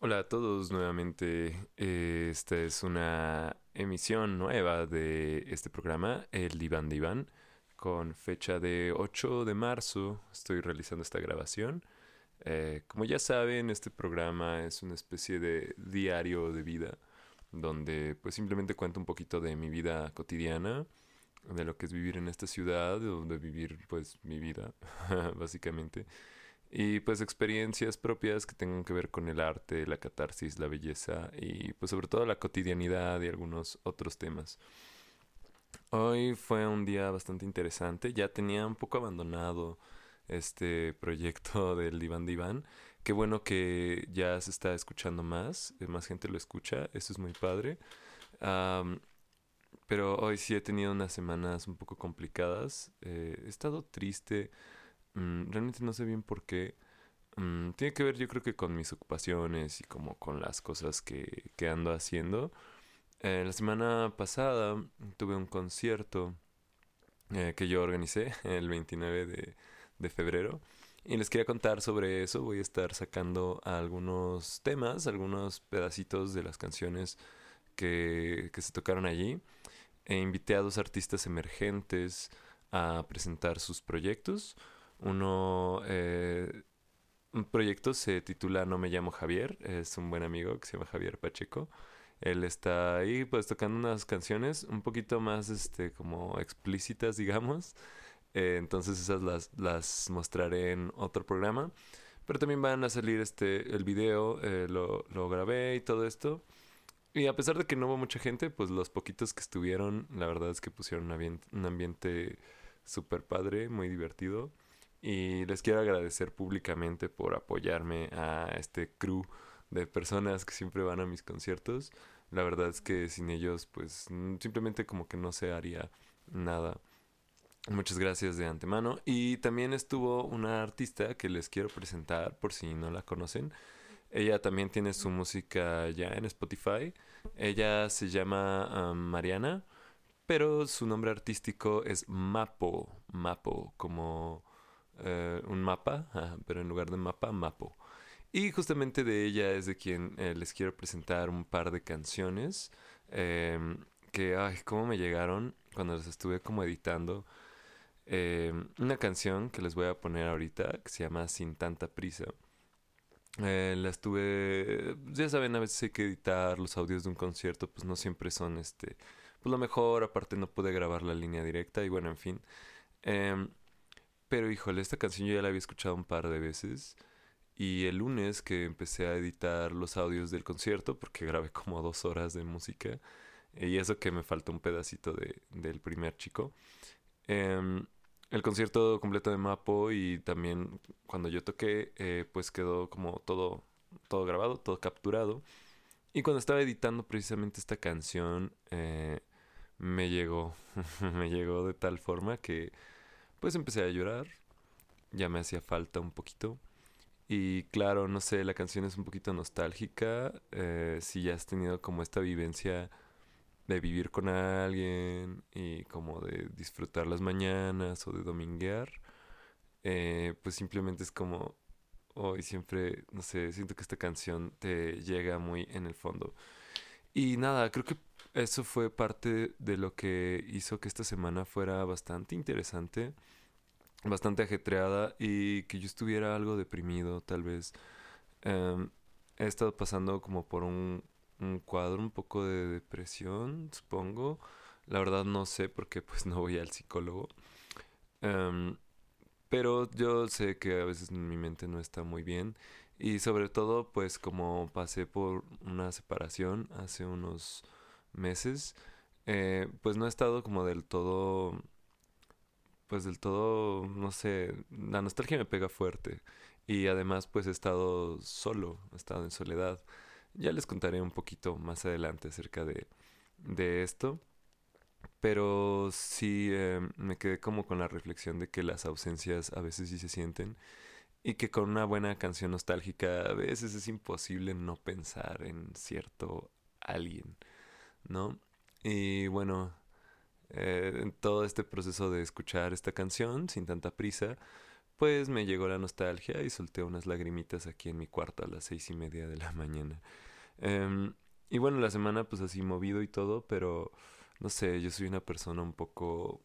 Hola a todos nuevamente. Eh, Esta es una emisión nueva de este programa, El Diván Diván, con fecha de 8 de marzo. Estoy realizando esta grabación. Eh, como ya saben, este programa es una especie de diario de vida, donde pues simplemente cuento un poquito de mi vida cotidiana, de lo que es vivir en esta ciudad, de vivir pues mi vida, básicamente. Y pues experiencias propias que tengan que ver con el arte, la catarsis, la belleza y pues sobre todo la cotidianidad y algunos otros temas. Hoy fue un día bastante interesante, ya tenía un poco abandonado este proyecto del Diván Diván. Qué bueno que ya se está escuchando más, eh, más gente lo escucha, eso es muy padre. Pero hoy sí he tenido unas semanas un poco complicadas, eh, he estado triste Mm, realmente no sé bien por qué. Mm, tiene que ver yo creo que con mis ocupaciones y como con las cosas que, ando haciendo. Eh, la semana pasada tuve un concierto eh, que yo organicé el 29 de, febrero. Y les quería contar sobre eso. Voy a estar sacando algunos temas, algunos pedacitos de las canciones que, que se tocaron allí. E invité a dos artistas emergentes a presentar sus proyectos. Uno, eh, un proyecto se titula No me llamo Javier, es un buen amigo que se llama Javier Pacheco. Él está ahí pues tocando unas canciones un poquito más este como explícitas, digamos. Eh, entonces esas las, las mostraré en otro programa. Pero también van a salir este el video, eh, lo, lo grabé y todo esto. Y a pesar de que no hubo mucha gente, pues los poquitos que estuvieron, la verdad es que pusieron un ambiente, súper padre, muy divertido. Y les quiero agradecer públicamente por apoyarme a este crew de personas que siempre van a mis conciertos. La verdad es que sin ellos, pues simplemente como que no se haría nada. Muchas gracias de antemano. Y también estuvo una artista que les quiero presentar por si no la conocen. Ella también tiene su música ya en Spotify. Ella se llama um, Mariana, pero su nombre artístico es Mapo. Mapo, como eh, un mapa, pero en lugar de mapa, mapo. Y justamente de ella es de quien eh, les quiero presentar un par de canciones em, que, ay, cómo me llegaron cuando las estuve como editando. Em, una canción que les voy a poner ahorita que se llama Sin tanta prisa. Eh, la estuve, ya saben, a veces hay que editar los audios de un concierto, pues no siempre son este, pues lo mejor, aparte no pude grabar la línea directa y bueno, en fin. Em, pero híjole, esta canción yo ya la había escuchado un par de veces. Y el lunes que empecé a editar los audios del concierto, porque grabé como dos horas de música, y eso que me faltó un pedacito de, del primer chico. em, el concierto completo de Mapo y también cuando yo toqué, eh, pues quedó como todo, todo grabado, todo capturado. Y cuando estaba editando precisamente esta canción, eh, me llegó, me llegó de tal forma que pues empecé a llorar, ya me hacía falta un poquito. Y claro, no sé, la canción es un poquito nostálgica. eh, si ya has tenido como esta vivencia de vivir con alguien y como de disfrutar las mañanas o de dominguear, eh, pues simplemente es como hoy siempre, no sé, siento que esta canción te llega muy en el fondo. Y nada, creo que eso fue parte de lo que hizo que esta semana fuera bastante interesante, bastante ajetreada y que yo estuviera algo deprimido, tal vez. Em, he estado pasando como por un, cuadro un poco de depresión, supongo. La verdad no sé porque pues no voy al psicólogo. Em, pero yo sé que a veces mi mente no está muy bien y sobre todo pues como pasé por una separación hace unos meses, eh, pues no he estado como del todo, pues del todo, no sé, la nostalgia me pega fuerte y además pues he estado solo, he estado en soledad. Ya les contaré un poquito más adelante acerca de, de esto. Pero sí eh, me quedé como con la reflexión de que las ausencias a veces sí se sienten y que con una buena canción nostálgica a veces es imposible no pensar en cierto alguien, ¿no? Y bueno, eh, en todo este proceso de escuchar esta canción sin tanta prisa, pues me llegó la nostalgia y solté unas lagrimitas aquí en mi cuarto a las seis y media de la mañana. Em, y bueno, la semana pues así movido y todo, pero no sé, yo soy una persona un poco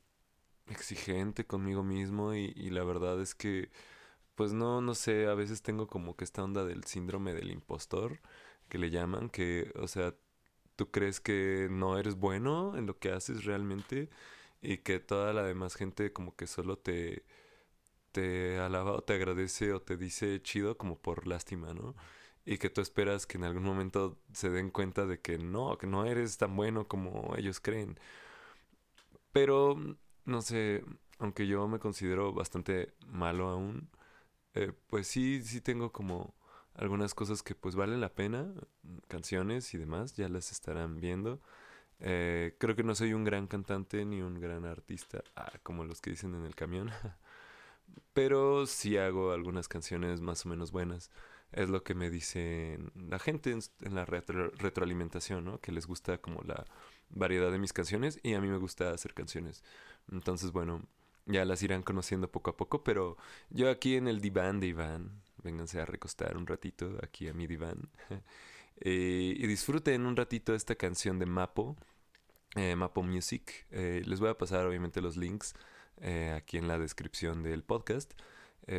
exigente conmigo mismo y, y la verdad es que pues no, no sé, a veces tengo como que esta onda del síndrome del impostor que le llaman, que, o sea, tú crees que no eres bueno en lo que haces realmente y que toda la demás gente como que solo te, te alaba o te agradece o te dice chido como por lástima, ¿no? Y que tú esperas que en algún momento se den cuenta de que no, que no eres tan bueno como ellos creen. Pero, no sé, aunque yo me considero bastante malo aún, eh, pues sí, sí tengo como algunas cosas que pues valen la pena, canciones y demás, ya las estarán viendo. Eh, creo que no soy un gran cantante ni un gran artista, ah, como los que dicen en el camión, pero sí hago algunas canciones más o menos buenas. Es lo que me dicen la gente en, la retroalimentación, ¿no? Que les gusta como la variedad de mis canciones y a mí me gusta hacer canciones. Entonces, bueno, ya las irán conociendo poco a poco, pero yo aquí en el diván de Iván, vénganse a recostar un ratito aquí a mi diván eh, y disfruten un ratito esta canción de Mapo, eh, Mapo Music. Eh, les voy a pasar obviamente los links aquí en la descripción del podcast.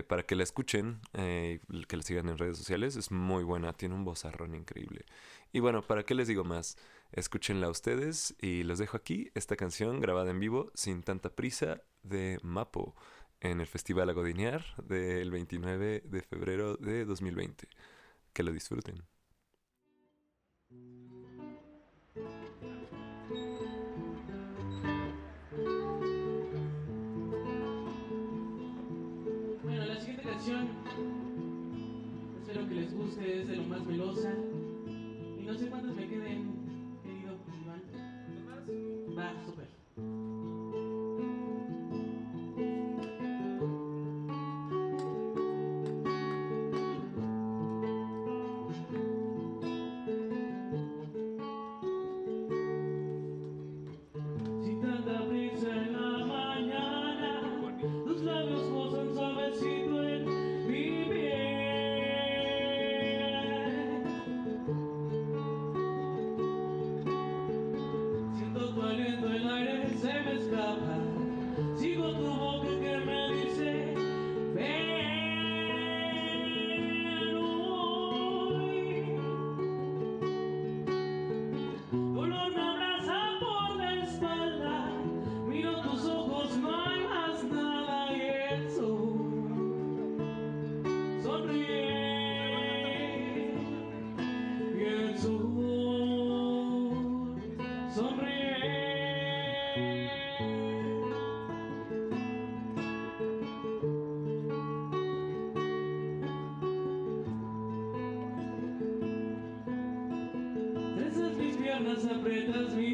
para que la escuchen, que la sigan en redes sociales, es muy buena, tiene un vozarrón increíble. Y bueno, ¿para qué les digo más? Escúchenla ustedes y los dejo aquí, esta canción grabada en vivo, sin tanta prisa, de Mapo en el Festival Agodinear del 29 de febrero de 2020. Que lo disfruten. Bueno, la siguiente canción espero que les guste, es de lo más melosa. Y no sé cuántos me queden, Iván. Va, súper. and the separators we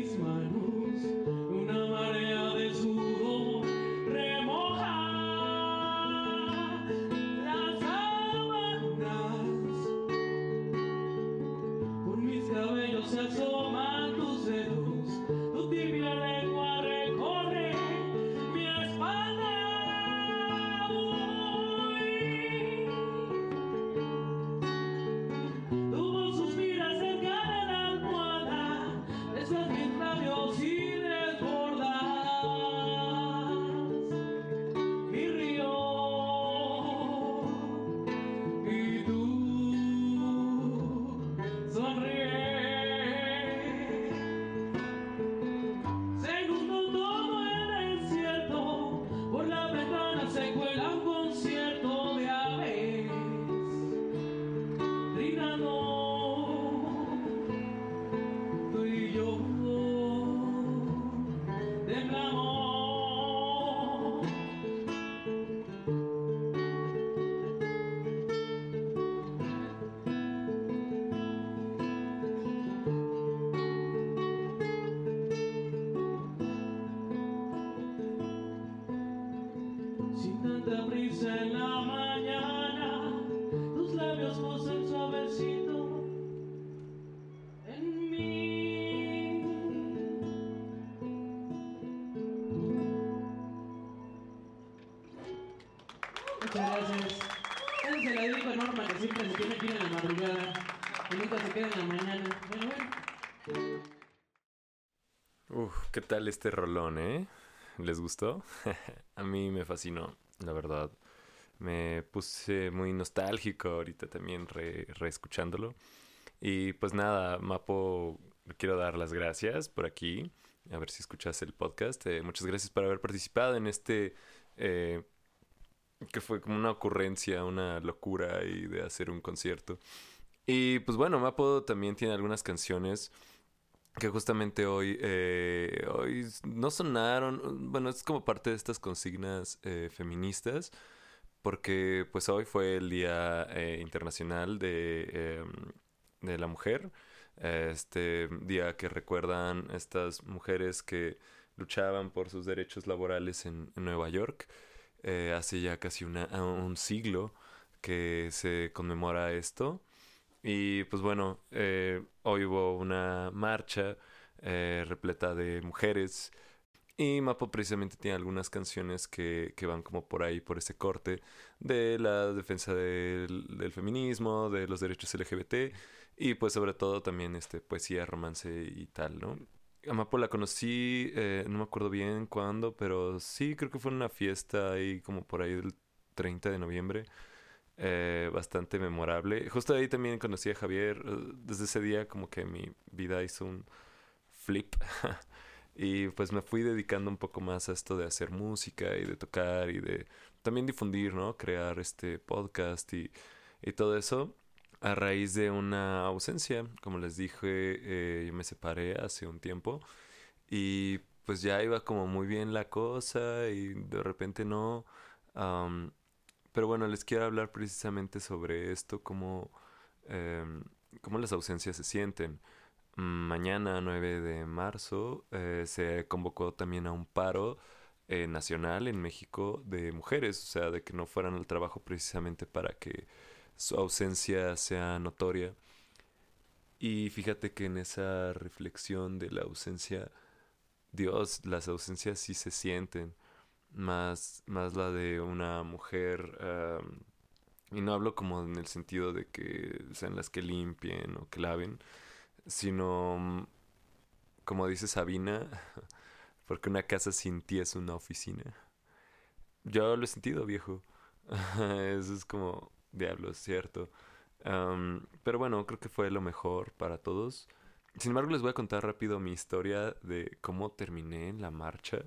este rolón, eh? ¿Les gustó? A mí me fascinó, la verdad. Me puse muy nostálgico ahorita también re, reescuchándolo. Y pues nada, Mapo, quiero dar las gracias por aquí. A ver si escuchas el podcast. Eh, muchas gracias por haber participado en este... Eh, que fue como una ocurrencia, una locura y de hacer un concierto. Y pues bueno, Mapo también tiene algunas canciones que justamente hoy, eh, hoy no sonaron, bueno, es como parte de estas consignas eh, feministas, porque pues hoy fue el Día eh, Internacional de, em, de la Mujer, este día que recuerdan estas mujeres que luchaban por sus derechos laborales en, Nueva York, hace ya casi una, un siglo que se conmemora esto. Y pues bueno, eh, hoy hubo una marcha eh, repleta de mujeres. Y Mapo precisamente tiene algunas canciones que, que, van como por ahí, por ese corte de la defensa del, del, feminismo, de los derechos LGBT y pues sobre todo también este, poesía, romance y tal, ¿no? A Mapo la conocí, eh, no me acuerdo bien cuándo, pero sí creo que fue en una fiesta ahí como por ahí del 30 de noviembre eh, bastante memorable. Justo ahí también conocí a Javier. Eh, desde ese día como que mi vida hizo un flip. y pues me fui dedicando un poco más a esto de hacer música y de tocar y de también difundir, ¿no? Crear este podcast y, y todo eso. A raíz de una ausencia, como les dije, eh, yo me separé hace un tiempo y pues ya iba como muy bien la cosa y de repente no. Pero bueno, les quiero hablar precisamente sobre esto, cómo, em, cómo las ausencias se sienten. Mañana, 9 de marzo, eh, se convocó también a un paro eh, nacional en México de mujeres, o sea, de que no fueran al trabajo precisamente para que su ausencia sea notoria. Y fíjate que en esa reflexión de la ausencia, Dios, las ausencias sí se sienten más, más la de una mujer, y no hablo como en el sentido de que sean las que limpien o que laven, sino, mm, como dice Sabina, porque una casa sin ti es una oficina. Yo lo he sentido, viejo. Eso es como, diablo, es cierto. pero bueno, creo que fue lo mejor para todos. Sin embargo, les voy a contar rápido mi historia de cómo terminé en la marcha.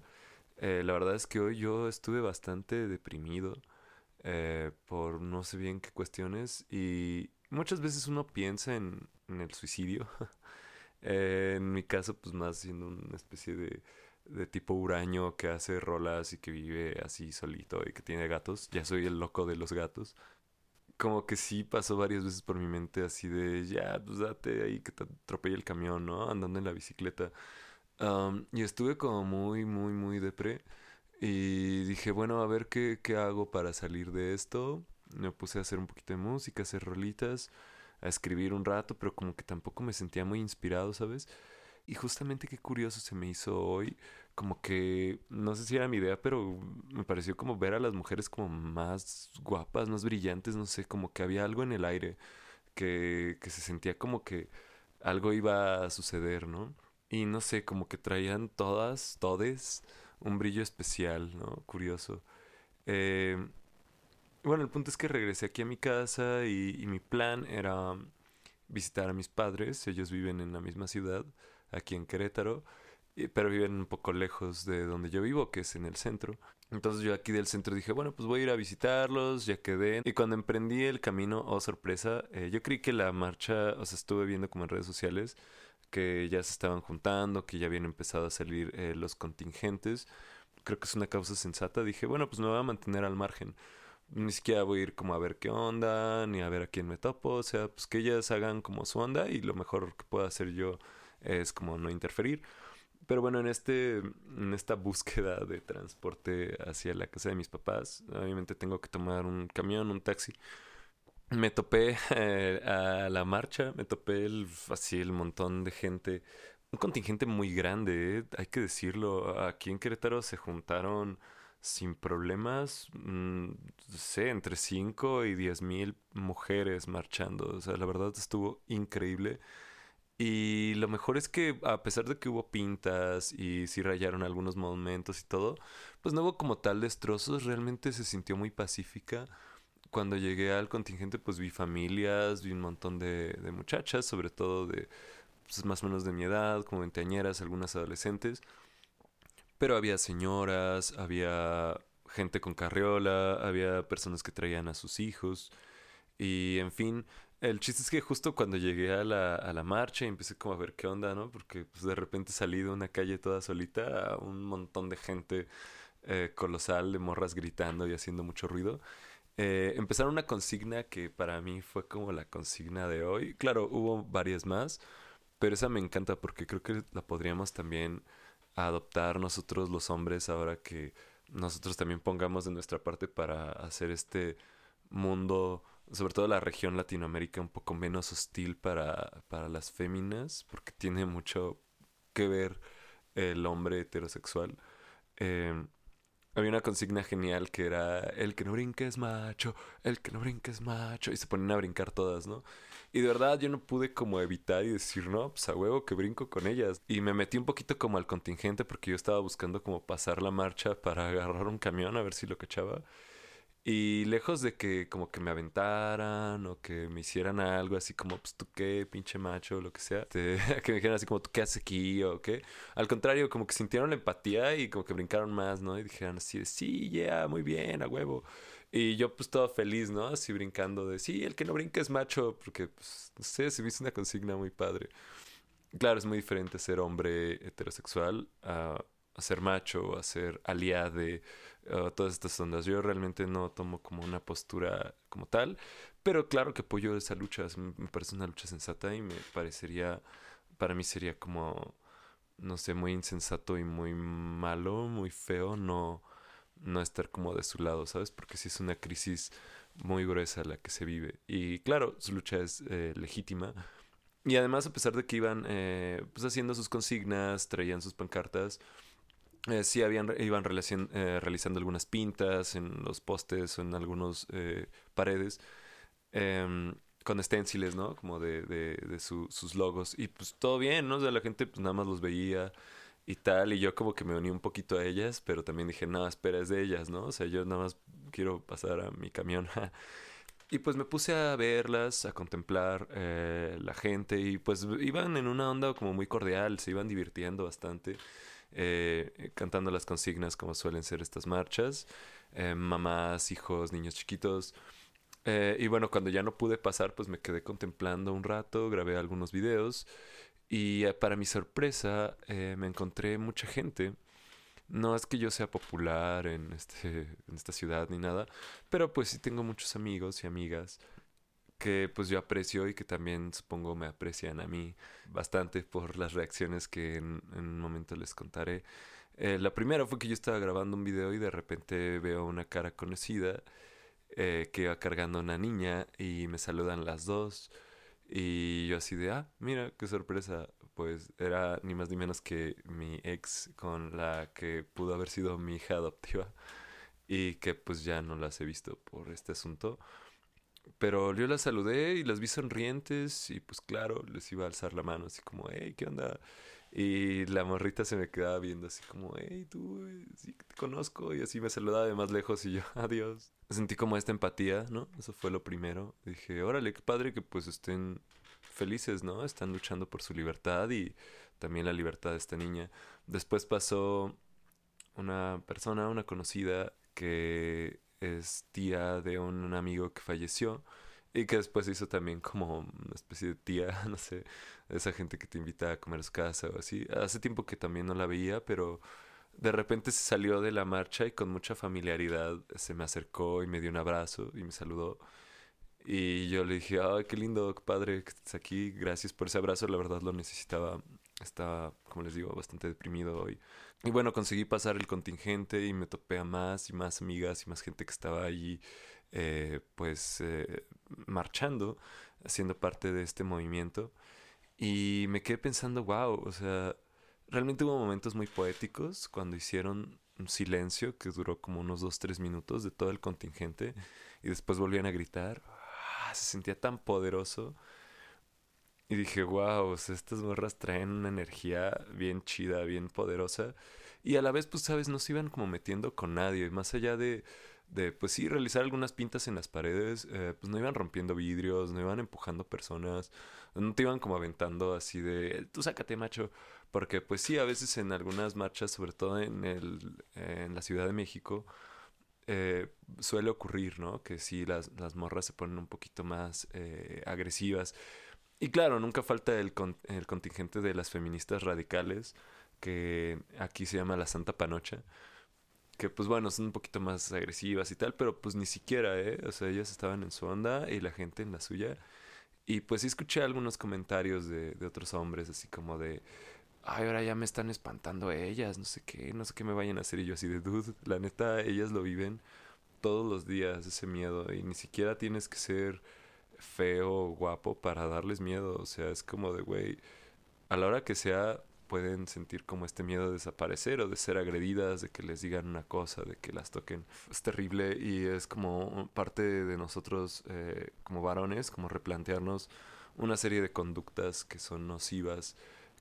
Eh, la verdad es que hoy yo estuve bastante deprimido eh, por no sé bien qué cuestiones y muchas veces uno piensa en, el suicidio. Eh, en mi caso, pues más siendo una especie de, de tipo huraño que hace rolas y que vive así solito y que tiene gatos. Ya soy el loco de los gatos. Como que sí pasó varias veces por mi mente así de, ya, pues date ahí que te atropelle el camión, ¿no? Andando en la bicicleta y estuve como muy, muy, muy depre. Y dije, bueno, a ver qué, qué hago para salir de esto. Me puse a hacer un poquito de música, a hacer rolitas, a escribir un rato, pero como que tampoco me sentía muy inspirado, ¿sabes? Y justamente qué curioso se me hizo hoy, como que, no sé si era mi idea, pero me pareció como ver a las mujeres como más guapas, más brillantes, no sé, como que había algo en el aire, que, que se sentía como que algo iba a suceder, ¿no? Y no sé, como que traían todas, todes, un brillo especial, ¿no? Curioso. Eh, bueno, el punto es que regresé aquí a mi casa y, mi plan era visitar a mis padres. Ellos viven en la misma ciudad, aquí en Querétaro, pero viven un poco lejos de donde yo vivo, que es en el centro. Entonces yo aquí del centro dije, bueno, pues voy a ir a visitarlos, ya quedé. Y cuando emprendí el camino, oh sorpresa, eh, yo creí que la marcha, o sea, estuve viendo como en redes sociales, que ya se estaban juntando, que ya habían empezado a salir eh, los contingentes. Creo que es una causa sensata. Dije, bueno, pues me voy a mantener al margen. Ni siquiera voy a ir como a ver qué onda, ni a ver a quién me topo. O sea, pues que ellas hagan como su onda y lo mejor que puedo hacer yo es como no interferir. Pero bueno, en este en esta búsqueda de transporte hacia la casa de mis papás, obviamente tengo que tomar un camión, un taxi me topé eh, a la marcha, me topé el, así el montón de gente, un contingente muy grande, eh, hay que decirlo. Aquí en Querétaro se juntaron sin problemas, mm, no sé, entre 5 y 10 mil mujeres marchando. O sea, la verdad estuvo increíble. Y lo mejor es que a pesar de que hubo pintas y sí rayaron algunos momentos y todo, pues no hubo como tal destrozos, realmente se sintió muy pacífica. Cuando llegué al contingente pues vi familias, vi un montón de, muchachas, sobre todo de pues, más o menos de mi edad, como veinteañeras, algunas adolescentes. Pero había señoras, había gente con carriola, había personas que traían a sus hijos. Y en fin, el chiste es que justo cuando llegué a la, a la marcha y empecé como a ver qué onda, ¿no? Porque pues, de repente salí de una calle toda solita un montón de gente eh, colosal, de morras gritando y haciendo mucho ruido. Eh, empezaron una consigna que para mí fue como la consigna de hoy. Claro, hubo varias más, pero esa me encanta porque creo que la podríamos también adoptar nosotros los hombres ahora que nosotros también pongamos de nuestra parte para hacer este mundo, sobre todo la región Latinoamérica, un poco menos hostil para, para las féminas, porque tiene mucho que ver el hombre heterosexual. Eh, había una consigna genial que era el que no brinque es macho, el que no brinque es macho, y se ponían a brincar todas, ¿no? Y de verdad yo no pude como evitar y decir, no, pues a huevo que brinco con ellas. Y me metí un poquito como al contingente porque yo estaba buscando como pasar la marcha para agarrar un camión a ver si lo cachaba. Y lejos de que como que me aventaran o que me hicieran algo así como, pues tú qué, pinche macho, o lo que sea, que me dijeran así como, tú qué haces aquí o qué. Al contrario, como que sintieron la empatía y como que brincaron más, ¿no? Y dijeron así sí, yeah, muy bien, a huevo. Y yo pues todo feliz, ¿no? Así brincando de, sí, el que no brinca es macho, porque, pues, no sé, se me hizo una consigna muy padre. Claro, es muy diferente ser hombre heterosexual a, a ser macho, a ser aliade todas estas ondas. Yo realmente no tomo como una postura como tal, pero claro que apoyo esa lucha, me parece una lucha sensata y me parecería, para mí sería como, no sé, muy insensato y muy malo, muy feo no, no estar como de su lado, ¿sabes? Porque si es una crisis muy gruesa la que se vive. Y claro, su lucha es eh, legítima. Y además, a pesar de que iban eh, pues haciendo sus consignas, traían sus pancartas, eh, sí habían, iban eh, realizando algunas pintas en los postes o en algunos eh, paredes em, con esténciles, ¿no? Como de, de, de sus logos. Y pues todo bien, ¿no? O la gente pues nada más los veía y tal. Y yo como que me uní un poquito a ellas, pero también dije, no, espera, es de ellas, ¿no? O sea, yo nada más quiero pasar a mi camión. y pues me puse a verlas, a contemplar la gente y pues iban en una onda como muy cordial, se iban divirtiendo bastante. Eh, cantando las consignas como suelen ser estas marchas, eh, mamás, hijos, niños chiquitos. Eh, y bueno, cuando ya no pude pasar, pues me quedé contemplando un rato, grabé algunos videos y para mi sorpresa me encontré mucha gente. No es que yo sea popular en, este, en esta ciudad ni nada, pero pues sí tengo muchos amigos y amigas que pues yo aprecio y que también supongo me aprecian a mí bastante por las reacciones que en, un momento les contaré. Eh, la primera fue que yo estaba grabando un video y de repente veo una cara conocida eh, que va cargando una niña y me saludan las dos y yo así de, ah, mira, qué sorpresa. Pues era ni más ni menos que mi ex con la que pudo haber sido mi hija adoptiva y que pues ya no las he visto por este asunto. Pero yo las saludé y las vi sonrientes y pues claro, les iba a alzar la mano así como, hey, ¿qué onda? Y la morrita se me quedaba viendo así como, hey, tú, eh, sí te conozco. Y así me saludaba de más lejos y yo, adiós. Sentí como esta empatía, ¿no? Eso fue lo primero. Dije, órale, qué padre que pues estén felices, ¿no? Están luchando por su libertad y también la libertad de esta niña. Después pasó una persona, una conocida, que es tía de un, amigo que falleció y que después hizo también como una especie de tía, no sé, esa gente que te invita a comer a su casa o así. Hace tiempo que también no la veía, pero de repente se salió de la marcha y con mucha familiaridad se me acercó y me dio un abrazo y me saludó. Y yo le dije, ay, qué lindo, padre que estés aquí, gracias por ese abrazo, la verdad lo necesitaba. Estaba, como les digo, bastante deprimido hoy. Y bueno, conseguí pasar el contingente y me topé a más y más amigas y más gente que estaba allí, eh, pues, eh, marchando, siendo parte de este movimiento. Y me quedé pensando, wow, o sea, realmente hubo momentos muy poéticos cuando hicieron un silencio que duró como unos dos, tres minutos de todo el contingente y después volvían a gritar. Ah, se sentía tan poderoso. Y dije, wow, estas morras traen una energía bien chida, bien poderosa. Y a la vez, pues, sabes, no se iban como metiendo con nadie. Más allá de, de pues sí, realizar algunas pintas en las paredes, eh, pues no iban rompiendo vidrios, no iban empujando personas, no te iban como aventando así de, tú sácate, macho. Porque pues sí, a veces en algunas marchas, sobre todo en, el, en la Ciudad de México, eh, suele ocurrir, ¿no? Que sí, las, las, morras se ponen un poquito más eh, agresivas. Y claro, nunca falta el, el contingente de las feministas radicales, que aquí se llama la Santa Panocha que pues bueno, son un poquito más agresivas y tal, pero pues ni siquiera, ¿eh? O sea, ellas estaban en su onda y la gente en la suya. Y pues sí escuché algunos comentarios de, de otros hombres, así como de, ay, ahora ya me están espantando ellas, no sé qué, no sé qué me vayan a hacer. Y yo así de, dude, la neta, ellas lo viven todos los días, ese miedo. Y ni siquiera tienes que ser feo o guapo para darles miedo. O sea, es como de, güey, a la hora que sea, pueden sentir como este miedo de desaparecer o de ser agredidas, de que les digan una cosa, de que las toquen. Es terrible y es como parte de nosotros eh, como varones, como replantearnos una serie de conductas que son nocivas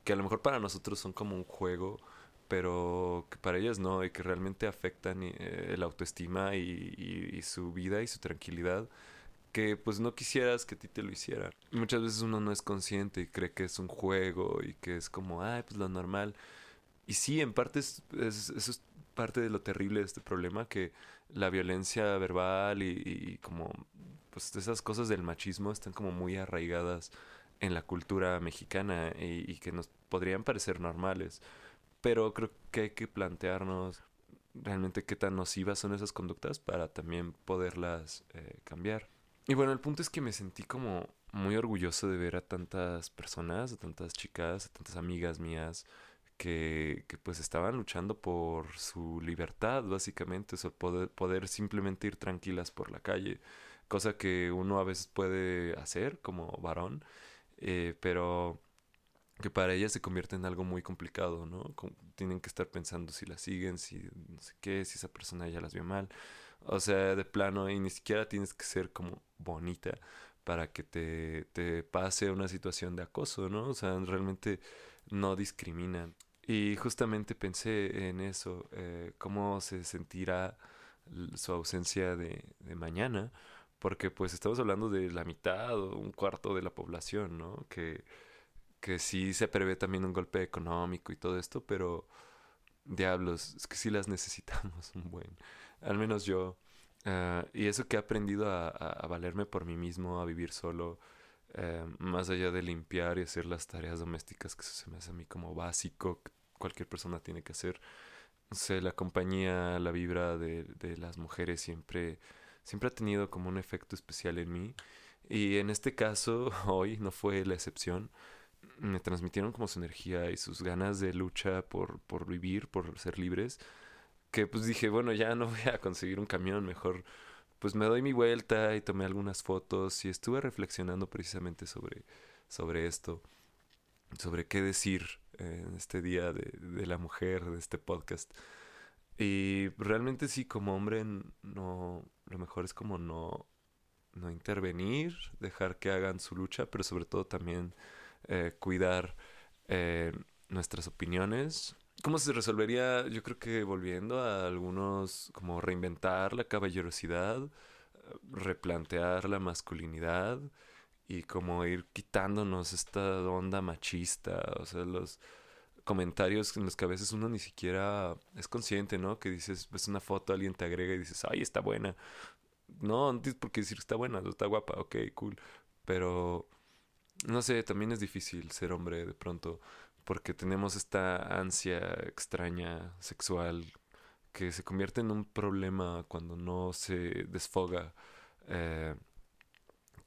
que a lo mejor para nosotros son como un juego, pero que para ellas no, y que realmente afectan eh, el autoestima y, su vida y su tranquilidad, que pues no quisieras que a ti te lo hicieran. Muchas veces uno no es consciente y cree que es un juego y que es como, ay, pues lo normal. Y sí, en parte es, eso es parte de lo terrible de este problema, que la violencia verbal y, como pues esas cosas del machismo están como muy arraigadas en la cultura mexicana y, que nos podrían parecer normales. Pero creo que hay que plantearnos realmente qué tan nocivas son esas conductas para también poderlas eh, cambiar. Y bueno, el punto es que me sentí como muy orgulloso de ver a tantas personas, a tantas chicas, a tantas amigas mías que, que pues estaban luchando por su libertad, básicamente, o poder, poder simplemente ir tranquilas por la calle, cosa que uno a veces puede hacer como varón eh, pero que para ellas se convierte en algo muy complicado, ¿no? tienen que estar pensando si la siguen, si no sé qué, si esa persona ya las vio mal. O sea, de plano, y ni siquiera tienes que ser como bonita para que te, te pase una situación de acoso, ¿no? O sea, realmente no discriminan. Y justamente pensé en eso, eh, cómo se sentirá su ausencia de, de mañana porque pues estamos hablando de la mitad o un cuarto de la población, ¿no? Que, que sí se prevé también un golpe económico y todo esto, pero diablos, es que sí las necesitamos un buen, al menos yo. Ah, y eso que he aprendido a, valerme por mí mismo, a vivir solo, eh, más allá de limpiar y hacer las tareas domésticas, que se me hace a mí como básico, que cualquier persona tiene que hacer. No sé, la compañía, la vibra de, de las mujeres siempre siempre ha tenido como un efecto especial en mí. Y en este caso, hoy no fue la excepción. Me transmitieron como su energía y sus ganas de lucha por, por vivir, por ser libres. Que pues dije, bueno, ya no voy a conseguir un camión, mejor pues me doy mi vuelta y tomé algunas fotos y estuve reflexionando precisamente sobre, sobre esto, sobre qué decir en este día de, de la mujer, de este podcast. Y realmente sí, como hombre, no, lo mejor es como no, no intervenir, dejar que hagan su lucha, pero sobre todo también eh, cuidar eh, nuestras opiniones. ¿Cómo se resolvería? Yo creo que volviendo a algunos, como reinventar la caballerosidad, replantear la masculinidad y como ir quitándonos esta onda machista, o sea, los comentarios en los que a veces uno ni siquiera es consciente, ¿no? Que dices, ves una foto, alguien te agrega y dices, ay, está buena. No, no tienes por qué decir está buena, está guapa, ok, cool. Pero, no sé, también es difícil ser hombre de pronto, porque tenemos esta ansia extraña, sexual, que se convierte en un problema cuando no se desfoga. Eh,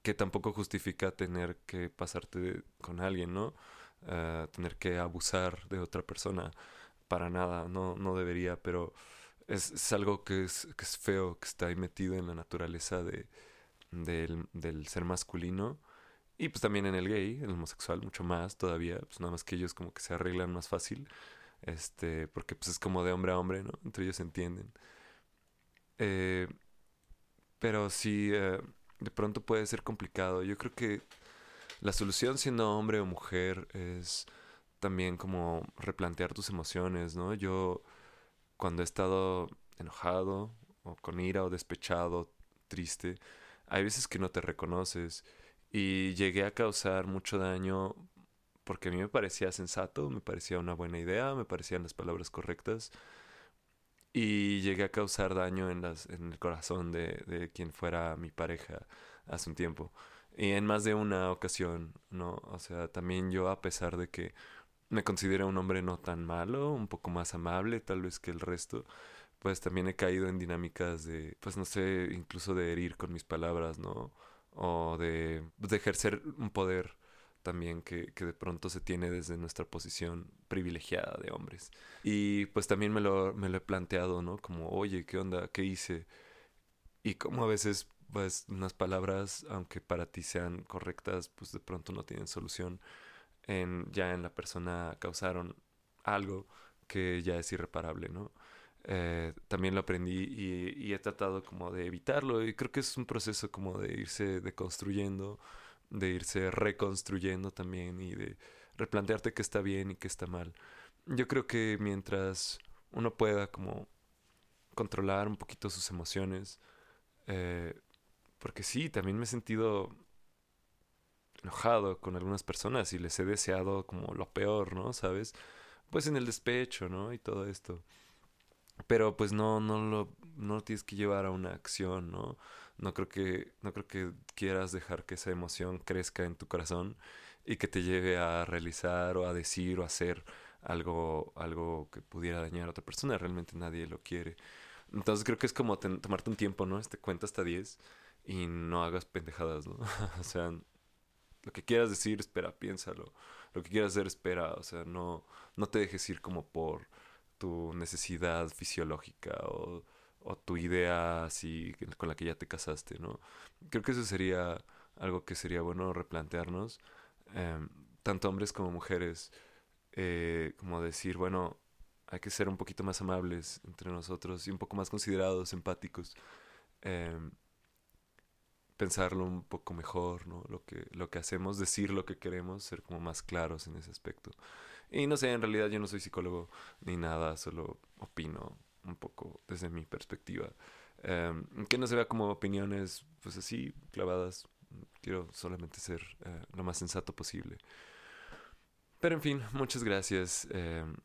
que tampoco justifica tener que pasarte con alguien, ¿no? tener que abusar de otra persona. Para nada, no, no debería, pero es, es algo que es, que es, feo, que está ahí metido en la naturaleza de, del, del, ser masculino. Y pues también en el gay, en el homosexual, mucho más todavía. Pues nada más que ellos como que se arreglan más fácil. Este, porque pues es como de hombre a hombre, ¿no? Entre ellos se entienden. Eh, pero sí, eh, de pronto puede ser complicado. Yo creo que la solución siendo hombre o mujer es también como replantear tus emociones, ¿no? Yo cuando he estado enojado o con ira o despechado, triste, hay veces que no te reconoces y llegué a causar mucho daño porque a mí me parecía sensato, me parecía una buena idea, me parecían las palabras correctas y llegué a causar daño en, las, en el corazón de, de quien fuera mi pareja hace un tiempo. Y en más de una ocasión, ¿no? O sea, también yo a pesar de que me considero un hombre no tan malo, un poco más amable tal vez que el resto, pues también he caído en dinámicas de, pues no sé, incluso de herir con mis palabras, ¿no? O de, de ejercer un poder también que, que, de pronto se tiene desde nuestra posición privilegiada de hombres. Y pues también me lo, me lo he planteado, ¿no? Como, oye, ¿qué onda? ¿Qué hice? Y como a veces, pues, unas palabras, aunque para ti sean correctas, pues de pronto no tienen solución. En, ya en la persona causaron algo que ya es irreparable, ¿no? Eh, también lo aprendí y, he tratado como de evitarlo y creo que es un proceso como de irse deconstruyendo, de irse reconstruyendo también y de replantearte qué está bien y qué está mal. Yo creo que mientras uno pueda como controlar un poquito sus emociones, eh, porque sí, también me he sentido enojado con algunas personas y les he deseado como lo peor, ¿no? ¿Sabes? Pues en el despecho, ¿no? Y todo esto. Pero pues no, no lo, no tienes que llevar a una acción, ¿no? No creo que, no creo que quieras dejar que esa emoción crezca en tu corazón y que te lleve a realizar o a decir o a hacer algo, algo que pudiera dañar a otra persona. Realmente nadie lo quiere. Entonces creo que es como tomarte un tiempo, ¿no? Este cuenta hasta 10 y no hagas pendejadas, ¿no? o sea, lo que quieras decir, espera, piénsalo. Lo que quieras hacer, espera. O sea, no, no te dejes ir como por tu necesidad fisiológica o, o tu idea así con la que ya te casaste, ¿no? Creo que eso sería algo que sería bueno replantearnos, eh, tanto hombres como mujeres, eh, como decir, bueno, hay que ser un poquito más amables entre nosotros y un poco más considerados, empáticos. Eh, pensarlo un poco mejor, ¿no? Lo que, lo que hacemos, decir lo que queremos, ser como más claros en ese aspecto. Y no sé, en realidad yo no soy psicólogo ni nada, solo opino un poco desde mi perspectiva. Um, que no se vea como opiniones, pues así, clavadas. Quiero solamente ser uh, lo más sensato posible. Pero en fin, muchas gracias um,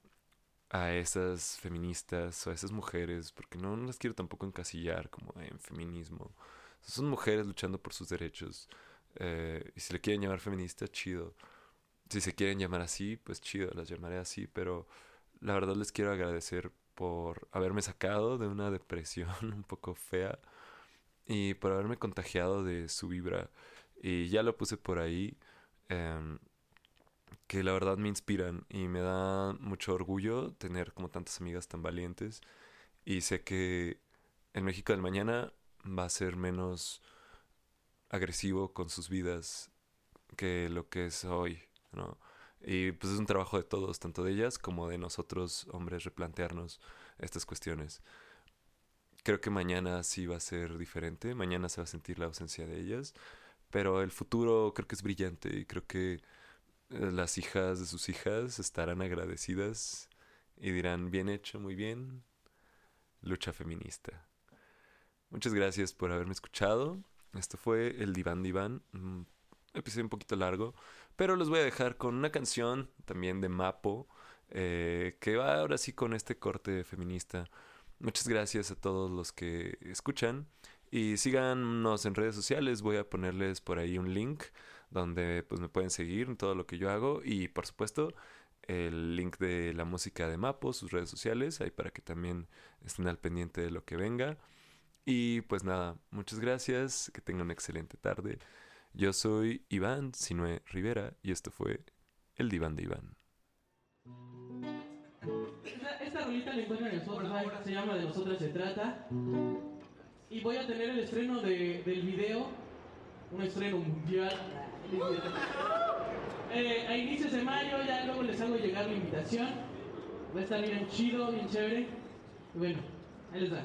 a esas feministas o a esas mujeres, porque no, no las quiero tampoco encasillar como en feminismo. Son mujeres luchando por sus derechos. Eh, y si le quieren llamar feminista, chido. Si se quieren llamar así, pues chido, las llamaré así. Pero la verdad les quiero agradecer por haberme sacado de una depresión un poco fea y por haberme contagiado de su vibra. Y ya lo puse por ahí, eh, que la verdad me inspiran y me da mucho orgullo tener como tantas amigas tan valientes. Y sé que en México del mañana va a ser menos agresivo con sus vidas que lo que es hoy, ¿no? Y pues es un trabajo de todos, tanto de ellas como de nosotros, hombres, replantearnos estas cuestiones. Creo que mañana sí va a ser diferente, mañana se va a sentir la ausencia de ellas, pero el futuro creo que es brillante y creo que eh, las hijas de sus hijas estarán agradecidas y dirán, bien hecho, muy bien, lucha feminista. Muchas gracias por haberme escuchado. Esto fue el Diván Diván, un episodio un poquito largo, pero los voy a dejar con una canción también de Mapo, eh, que va ahora sí con este corte feminista. Muchas gracias a todos los que escuchan y síganos en redes sociales. Voy a ponerles por ahí un link donde pues me pueden seguir en todo lo que yo hago y por supuesto el link de la música de Mapo, sus redes sociales, ahí para que también estén al pendiente de lo que venga. Y pues nada, muchas gracias, que tengan una excelente tarde. Yo soy Iván Sinue Rivera y esto fue El Diván de Iván. Esta, esta rolita la encuentran en Spotify, se llama De Nosotras se trata. Y voy a tener el estreno de, del video, un estreno mundial. Eh, a inicios de mayo ya luego les hago llegar la invitación. Va a estar bien chido, bien chévere. Y bueno, ahí les va.